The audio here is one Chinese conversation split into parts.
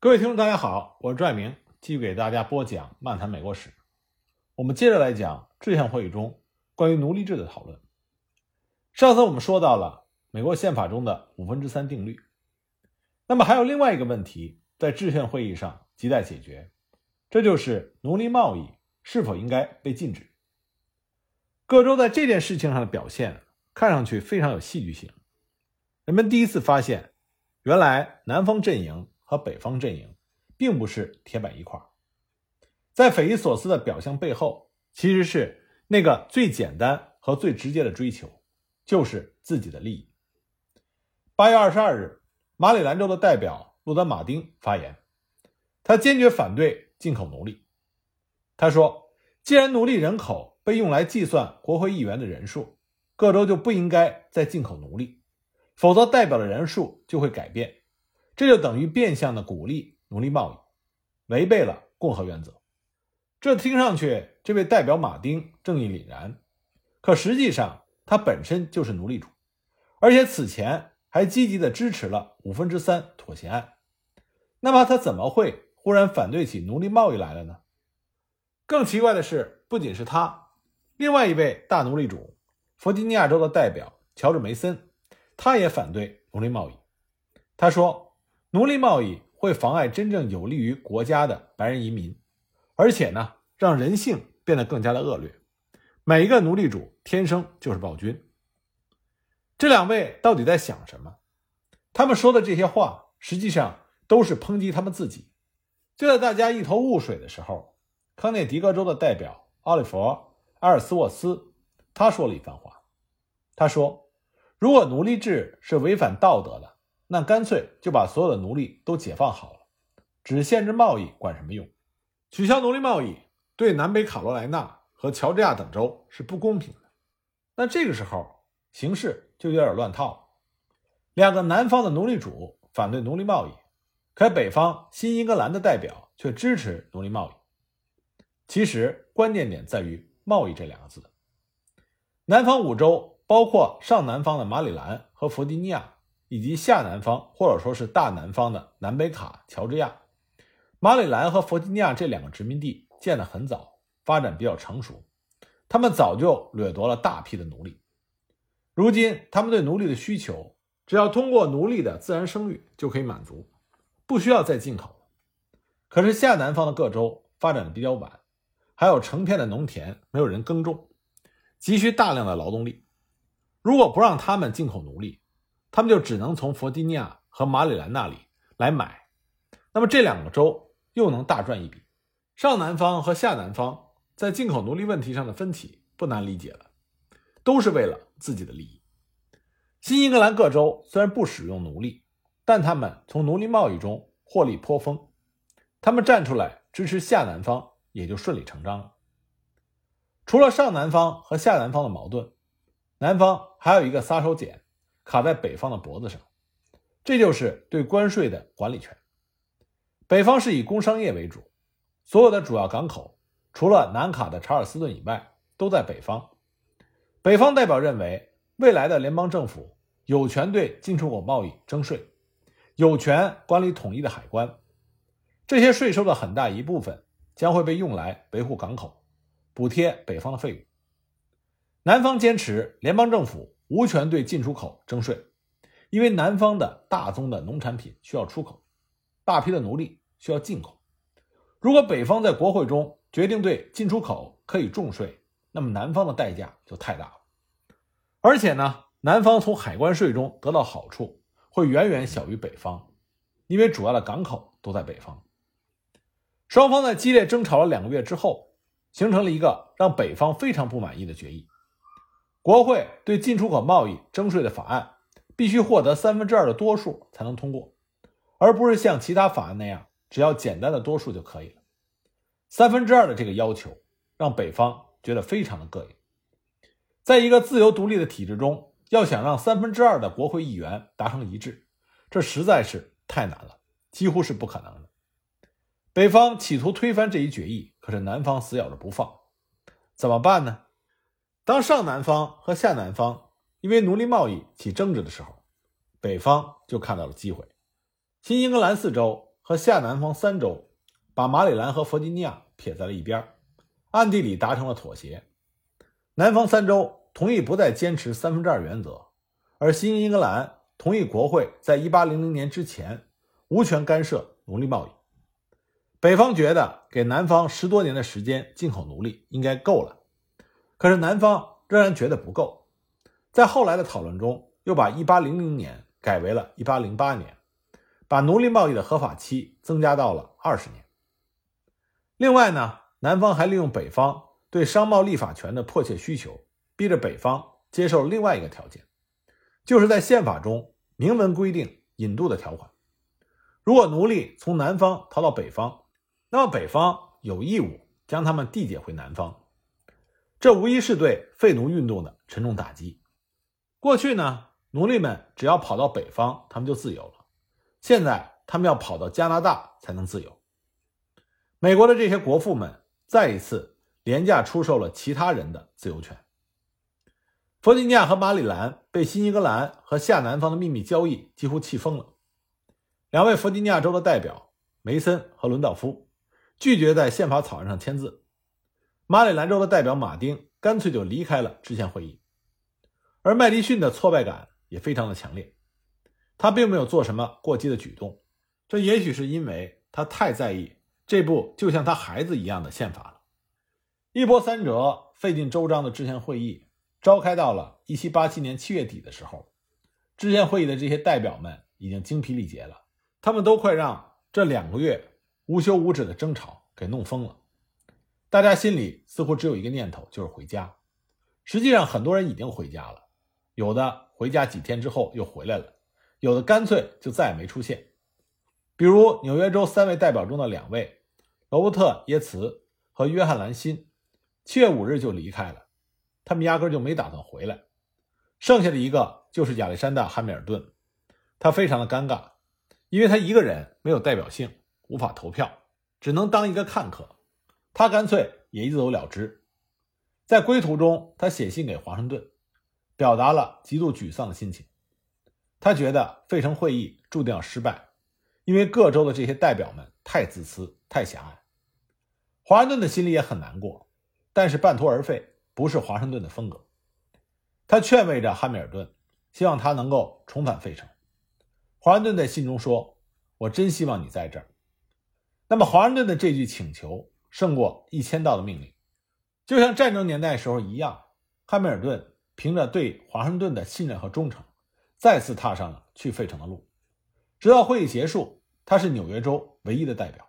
各位听众，大家好，我是拽明，继续给大家播讲《漫谈美国史》。我们接着来讲制宪会议中关于奴隶制的讨论。上次我们说到了美国宪法中的五分之三定律，那么还有另外一个问题在制宪会议上亟待解决，这就是奴隶贸易是否应该被禁止。各州在这件事情上的表现看上去非常有戏剧性。人们第一次发现，原来南方阵营。和北方阵营并不是铁板一块，在匪夷所思的表象背后，其实是那个最简单和最直接的追求，就是自己的利益。八月二十二日，马里兰州的代表路德·马丁发言，他坚决反对进口奴隶。他说：“既然奴隶人口被用来计算国会议员的人数，各州就不应该再进口奴隶，否则代表的人数就会改变。”这就等于变相的鼓励奴隶贸易，违背了共和原则。这听上去，这位代表马丁正义凛然，可实际上他本身就是奴隶主，而且此前还积极的支持了五分之三妥协案。那么他怎么会忽然反对起奴隶贸易来了呢？更奇怪的是，不仅是他，另外一位大奴隶主弗吉尼亚州的代表乔治梅森，他也反对奴隶贸易。他说。奴隶贸易会妨碍真正有利于国家的白人移民，而且呢，让人性变得更加的恶劣。每一个奴隶主天生就是暴君。这两位到底在想什么？他们说的这些话，实际上都是抨击他们自己。就在大家一头雾水的时候，康涅狄格州的代表奥利弗·埃尔斯沃斯，他说了一番话。他说：“如果奴隶制是违反道德的。”那干脆就把所有的奴隶都解放好了，只限制贸易，管什么用？取消奴隶贸易对南北卡罗来纳和乔治亚等州是不公平的。那这个时候形势就有点乱套了。两个南方的奴隶主反对奴隶贸易，可北方新英格兰的代表却支持奴隶贸易。其实关键点在于“贸易”这两个字。南方五州包括上南方的马里兰和弗吉尼亚。以及下南方或者说是大南方的南北卡、乔治亚、马里兰和弗吉尼亚这两个殖民地建得很早，发展比较成熟，他们早就掠夺了大批的奴隶。如今，他们对奴隶的需求，只要通过奴隶的自然生育就可以满足，不需要再进口。可是下南方的各州发展的比较晚，还有成片的农田没有人耕种，急需大量的劳动力。如果不让他们进口奴隶，他们就只能从弗吉尼亚和马里兰那里来买，那么这两个州又能大赚一笔。上南方和下南方在进口奴隶问题上的分歧不难理解了，都是为了自己的利益。新英格兰各州虽然不使用奴隶，但他们从奴隶贸易中获利颇丰，他们站出来支持下南方也就顺理成章了。除了上南方和下南方的矛盾，南方还有一个杀手锏。卡在北方的脖子上，这就是对关税的管理权。北方是以工商业为主，所有的主要港口除了南卡的查尔斯顿以外都在北方。北方代表认为，未来的联邦政府有权对进出口贸易征税，有权管理统一的海关。这些税收的很大一部分将会被用来维护港口，补贴北方的费用。南方坚持联邦政府。无权对进出口征税，因为南方的大宗的农产品需要出口，大批的奴隶需要进口。如果北方在国会中决定对进出口可以重税，那么南方的代价就太大了。而且呢，南方从海关税中得到好处会远远小于北方，因为主要的港口都在北方。双方在激烈争吵了两个月之后，形成了一个让北方非常不满意的决议。国会对进出口贸易征税的法案必须获得三分之二的多数才能通过，而不是像其他法案那样只要简单的多数就可以了。三分之二的这个要求让北方觉得非常的膈应。在一个自由独立的体制中，要想让三分之二的国会议员达成一致，这实在是太难了，几乎是不可能的。北方企图推翻这一决议，可是南方死咬着不放，怎么办呢？当上南方和下南方因为奴隶贸易起争执的时候，北方就看到了机会。新英格兰四州和下南方三州把马里兰和弗吉尼亚撇在了一边，暗地里达成了妥协。南方三州同意不再坚持三分之二原则，而新英格兰同意国会在一八零零年之前无权干涉奴隶贸易。北方觉得给南方十多年的时间进口奴隶应该够了，可是南方仍然觉得不够。在后来的讨论中，又把一八零零年改为了一八零八年，把奴隶贸易的合法期增加到了二十年。另外呢，南方还利用北方对商贸立法权的迫切需求，逼着北方接受另外一个条件，就是在宪法中明文规定引渡的条款。如果奴隶从南方逃到北方，那么北方有义务将他们递解回南方。这无疑是对废奴运动的沉重打击。过去呢，奴隶们只要跑到北方，他们就自由了。现在他们要跑到加拿大才能自由。美国的这些国父们再一次廉价出售了其他人的自由权。弗吉尼亚和马里兰被新英格兰和下南方的秘密交易几乎气疯了。两位弗吉尼亚州的代表梅森和伦道夫拒绝在宪法草案上签字。马里兰州的代表马丁干脆就离开了制宪会议。而麦迪逊的挫败感也非常的强烈。他并没有做什么过激的举动，这也许是因为他太在意这部就像他孩子一样的宪法了。一波三折、费尽周章的制宪会议召开到了1787年7月底的时候，制宪会议的这些代表们已经精疲力竭了。他们都快让这两个月无休无止的争吵给弄疯了。大家心里似乎只有一个念头，就是回家。实际上，很多人已经回家了，有的回家几天之后又回来了，有的干脆就再也没出现。比如纽约州三位代表中的两位，罗伯特·耶茨和约翰·兰辛，七月五日就离开了，他们压根就没打算回来。剩下的一个就是亚历山大·汉密尔顿，他非常的尴尬。因为他一个人没有代表性，无法投票，只能当一个看客。他干脆也一走了之。在归途中，他写信给华盛顿，表达了极度沮丧的心情。他觉得费城会议注定要失败，因为各州的这些代表们太自私、太狭隘。华盛顿的心里也很难过，但是半途而废不是华盛顿的风格。他劝慰着汉密尔顿，希望他能够重返费城。华盛顿在信中说：“我真希望你在这儿。”那么，华盛顿的这句请求胜过一千道的命令，就像战争年代时候一样。汉密尔顿凭着对华盛顿的信任和忠诚，再次踏上了去费城的路。直到会议结束，他是纽约州唯一的代表。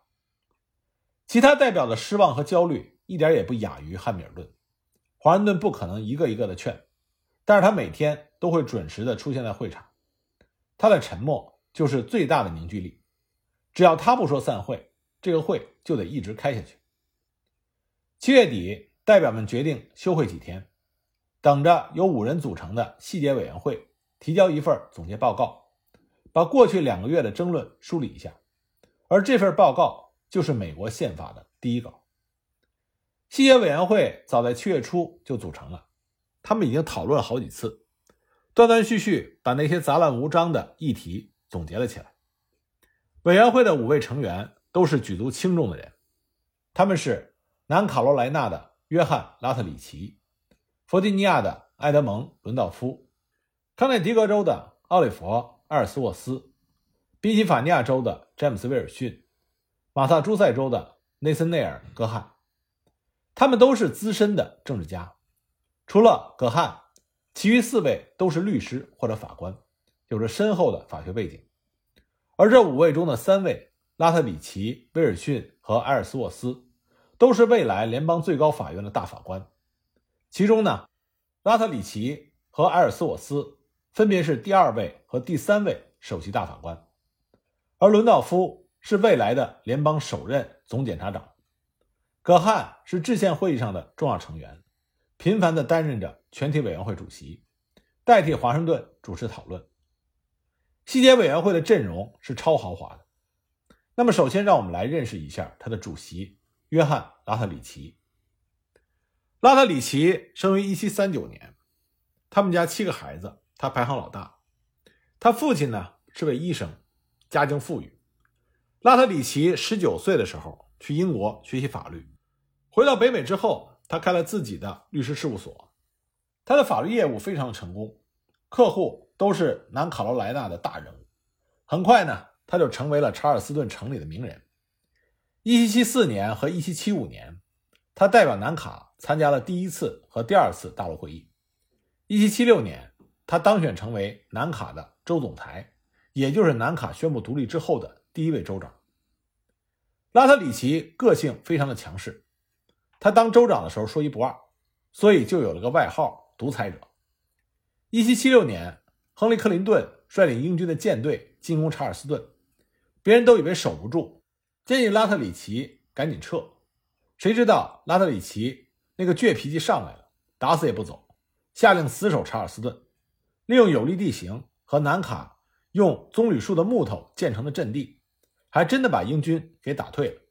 其他代表的失望和焦虑一点也不亚于汉密尔顿。华盛顿不可能一个一个的劝，但是他每天都会准时的出现在会场。他的沉默就是最大的凝聚力，只要他不说散会，这个会就得一直开下去。七月底，代表们决定休会几天，等着由五人组成的细节委员会提交一份总结报告，把过去两个月的争论梳理一下。而这份报告就是美国宪法的第一稿。细节委员会早在七月初就组成了，他们已经讨论了好几次。断断续续把那些杂乱无章的议题总结了起来。委员会的五位成员都是举足轻重的人，他们是南卡罗来纳的约翰·拉特里奇、弗吉尼亚的埃德蒙·伦道夫、康涅狄格州的奥利弗·阿尔斯沃斯、宾夕法尼亚州的詹姆斯·威尔逊、马萨诸塞州的内森内尔·戈汉。他们都是资深的政治家，除了戈汉。其余四位都是律师或者法官，有着深厚的法学背景。而这五位中的三位拉特里奇、威尔逊和埃尔斯沃斯，都是未来联邦最高法院的大法官。其中呢，拉特里奇和埃尔斯沃斯分别是第二位和第三位首席大法官，而伦道夫是未来的联邦首任总检察长。葛汉是制宪会议上的重要成员。频繁地担任着全体委员会主席，代替华盛顿主持讨论。细节委员会的阵容是超豪华的。那么，首先让我们来认识一下他的主席约翰·拉特里奇。拉特里奇生于1739年，他们家七个孩子，他排行老大。他父亲呢是位医生，家境富裕。拉特里奇十九岁的时候去英国学习法律，回到北美之后，他开了自己的律师事务所。他的法律业务非常成功，客户都是南卡罗来纳的大人物。很快呢，他就成为了查尔斯顿城里的名人。一七七四年和一七七五年，他代表南卡参加了第一次和第二次大陆会议。一七七六年，他当选成为南卡的州总裁，也就是南卡宣布独立之后的。第一位州长拉特里奇个性非常的强势，他当州长的时候说一不二，所以就有了个外号“独裁者”。一七七六年，亨利·克林顿率领英军的舰队进攻查尔斯顿，别人都以为守不住，建议拉特里奇赶紧撤。谁知道拉特里奇那个倔脾气上来了，打死也不走，下令死守查尔斯顿，利用有利地形和南卡用棕榈树的木头建成的阵地。还真的把英军给打退了。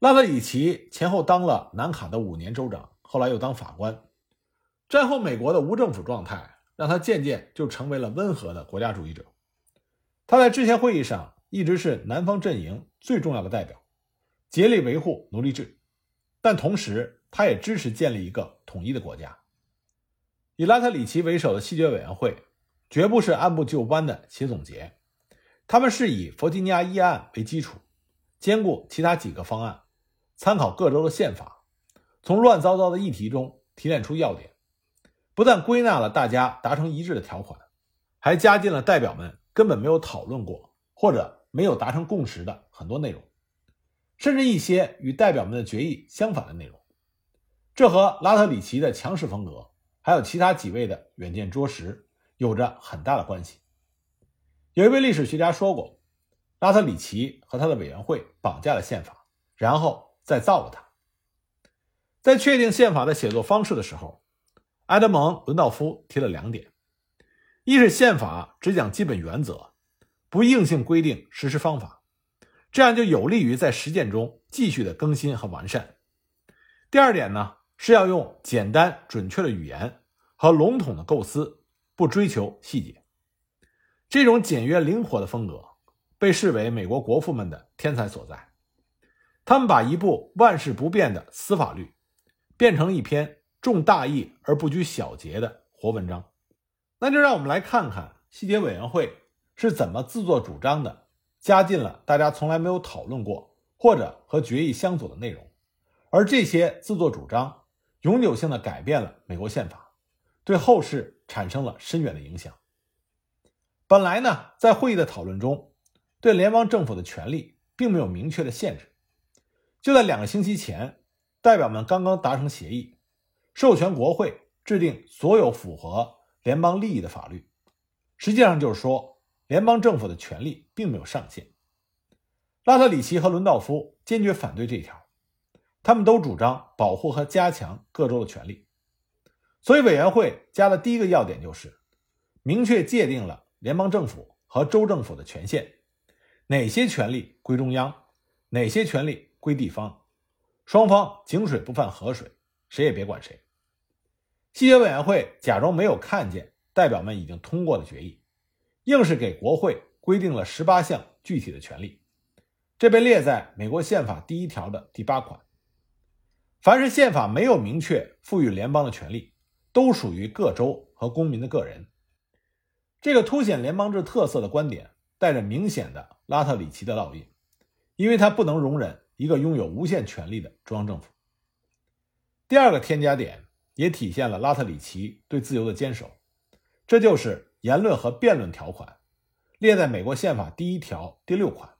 拉特里奇前后当了南卡的五年州长，后来又当法官。战后美国的无政府状态让他渐渐就成为了温和的国家主义者。他在制宪会议上一直是南方阵营最重要的代表，竭力维护奴隶制，但同时他也支持建立一个统一的国家。以拉特里奇为首的细决委员会绝不是按部就班的写总结。他们是以弗吉尼亚议案为基础，兼顾其他几个方案，参考各州的宪法，从乱糟糟的议题中提炼出要点，不但归纳了大家达成一致的条款，还加进了代表们根本没有讨论过或者没有达成共识的很多内容，甚至一些与代表们的决议相反的内容。这和拉特里奇的强势风格，还有其他几位的远见卓识有着很大的关系。有一位历史学家说过，拉特里奇和他的委员会绑架了宪法，然后再造了它。在确定宪法的写作方式的时候，埃德蒙·伦道夫提了两点：一是宪法只讲基本原则，不硬性规定实施方法，这样就有利于在实践中继续的更新和完善；第二点呢，是要用简单准确的语言和笼统的构思，不追求细节。这种简约灵活的风格被视为美国国父们的天才所在。他们把一部万事不变的司法律变成一篇重大义而不拘小节的活文章。那就让我们来看看细节委员会是怎么自作主张的，加进了大家从来没有讨论过或者和决议相左的内容。而这些自作主张永久性的改变了美国宪法，对后世产生了深远的影响。本来呢，在会议的讨论中，对联邦政府的权力并没有明确的限制。就在两个星期前，代表们刚刚达成协议，授权国会制定所有符合联邦利益的法律。实际上就是说，联邦政府的权力并没有上限。拉特里奇和伦道夫坚决反对这一条，他们都主张保护和加强各州的权利。所以，委员会加的第一个要点就是明确界定了。联邦政府和州政府的权限，哪些权力归中央，哪些权力归地方，双方井水不犯河水，谁也别管谁。细节委员会假装没有看见代表们已经通过的决议，硬是给国会规定了十八项具体的权利，这被列在美国宪法第一条的第八款。凡是宪法没有明确赋予联邦的权利，都属于各州和公民的个人。这个凸显联邦制特色的观点，带着明显的拉特里奇的烙印，因为他不能容忍一个拥有无限权力的中央政府。第二个添加点也体现了拉特里奇对自由的坚守，这就是言论和辩论条款，列在美国宪法第一条第六款。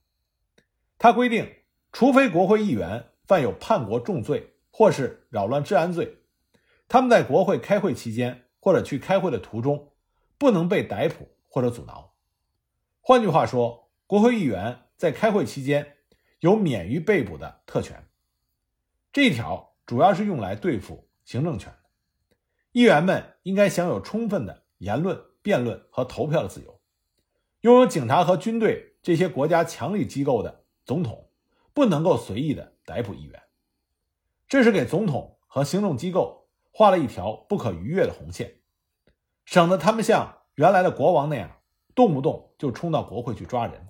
它规定，除非国会议员犯有叛国重罪或是扰乱治安罪，他们在国会开会期间或者去开会的途中。不能被逮捕或者阻挠。换句话说，国会议员在开会期间有免于被捕的特权。这一条主要是用来对付行政权的。议员们应该享有充分的言论、辩论和投票的自由。拥有警察和军队这些国家强力机构的总统不能够随意的逮捕议员。这是给总统和行政机构画了一条不可逾越的红线。省得他们像原来的国王那样，动不动就冲到国会去抓人。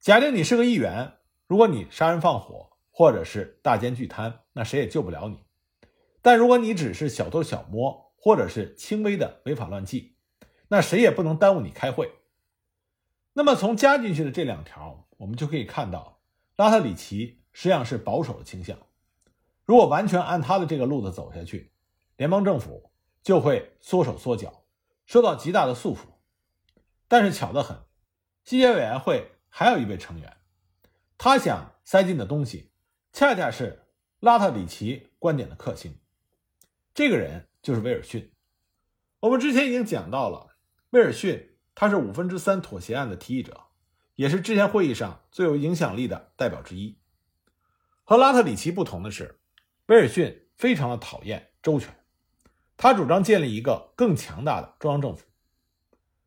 假定你是个议员，如果你杀人放火或者是大奸巨贪，那谁也救不了你。但如果你只是小偷小摸，或者是轻微的违法乱纪，那谁也不能耽误你开会。那么从加进去的这两条，我们就可以看到，拉特里奇实际上是保守的倾向。如果完全按他的这个路子走下去，联邦政府就会缩手缩脚，受到极大的束缚。但是巧得很，西协委员会还有一位成员，他想塞进的东西，恰恰是拉特里奇观点的克星。这个人就是威尔逊。我们之前已经讲到了，威尔逊。他是五分之三妥协案的提议者，也是之前会议上最有影响力的代表之一。和拉特里奇不同的是，威尔逊非常的讨厌周全，他主张建立一个更强大的中央政府。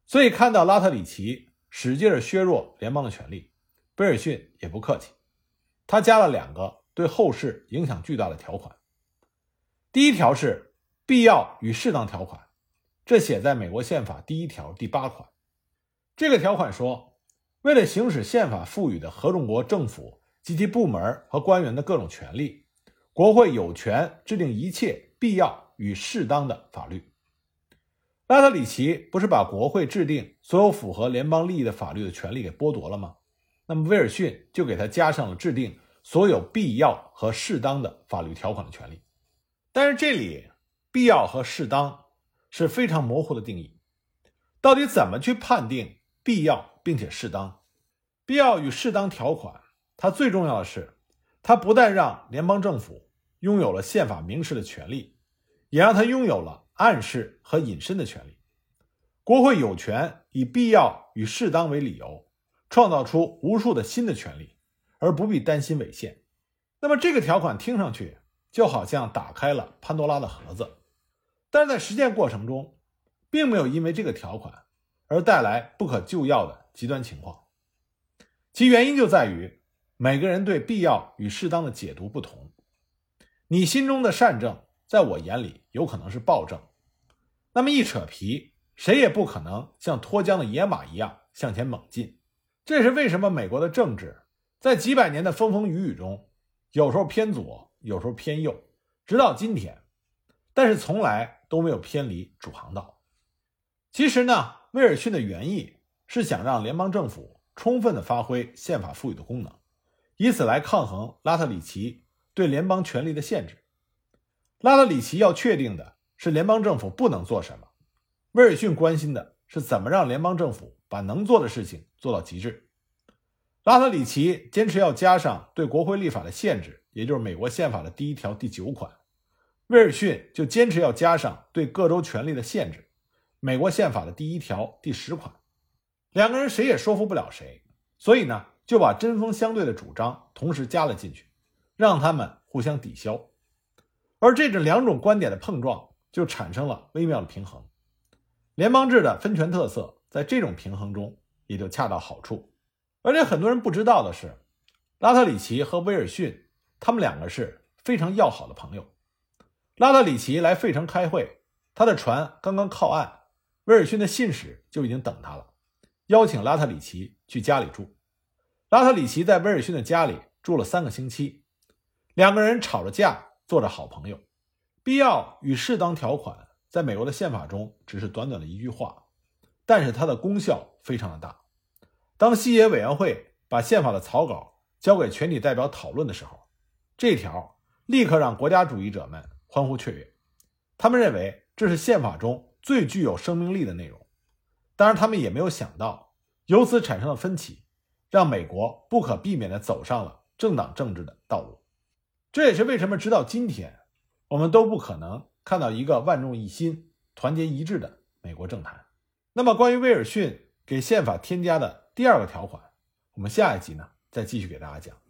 所以看到拉特里奇使劲削弱联邦的权力，威尔逊也不客气，他加了两个对后世影响巨大的条款。第一条是必要与适当条款，这写在美国宪法第一条第八款。这个条款说，为了行使宪法赋予的合众国政府及其部门和官员的各种权利，国会有权制定一切必要与适当的法律。拉特里奇不是把国会制定所有符合联邦利益的法律的权利给剥夺了吗？那么威尔逊就给他加上了制定所有必要和适当的法律条款的权利。但是这里必要和适当是非常模糊的定义，到底怎么去判定？必要并且适当，必要与适当条款，它最重要的是，它不但让联邦政府拥有了宪法明示的权利，也让他拥有了暗示和隐身的权利。国会有权以必要与适当为理由，创造出无数的新的权利，而不必担心违宪。那么这个条款听上去就好像打开了潘多拉的盒子，但是在实践过程中，并没有因为这个条款。而带来不可救药的极端情况，其原因就在于每个人对必要与适当的解读不同。你心中的善政，在我眼里有可能是暴政。那么一扯皮，谁也不可能像脱缰的野马一样向前猛进。这是为什么美国的政治在几百年的风风雨雨中，有时候偏左，有时候偏右，直到今天，但是从来都没有偏离主航道。其实呢？威尔逊的原意是想让联邦政府充分的发挥宪法赋予的功能，以此来抗衡拉特里奇对联邦权力的限制。拉特里奇要确定的是联邦政府不能做什么，威尔逊关心的是怎么让联邦政府把能做的事情做到极致。拉特里奇坚持要加上对国会立法的限制，也就是美国宪法的第一条第九款，威尔逊就坚持要加上对各州权力的限制。美国宪法的第一条第十款，两个人谁也说服不了谁，所以呢，就把针锋相对的主张同时加了进去，让他们互相抵消，而这种两种观点的碰撞就产生了微妙的平衡。联邦制的分权特色在这种平衡中也就恰到好处。而且很多人不知道的是，拉特里奇和威尔逊他们两个是非常要好的朋友。拉特里奇来费城开会，他的船刚刚靠岸。威尔逊的信使就已经等他了，邀请拉特里奇去家里住。拉特里奇在威尔逊的家里住了三个星期，两个人吵着架，做着好朋友。必要与适当条款在美国的宪法中只是短短的一句话，但是它的功效非常的大。当西野委员会把宪法的草稿交给全体代表讨论的时候，这条立刻让国家主义者们欢呼雀跃，他们认为这是宪法中。最具有生命力的内容，当然，他们也没有想到，由此产生的分歧，让美国不可避免地走上了政党政治的道路。这也是为什么直到今天，我们都不可能看到一个万众一心、团结一致的美国政坛。那么，关于威尔逊给宪法添加的第二个条款，我们下一集呢，再继续给大家讲。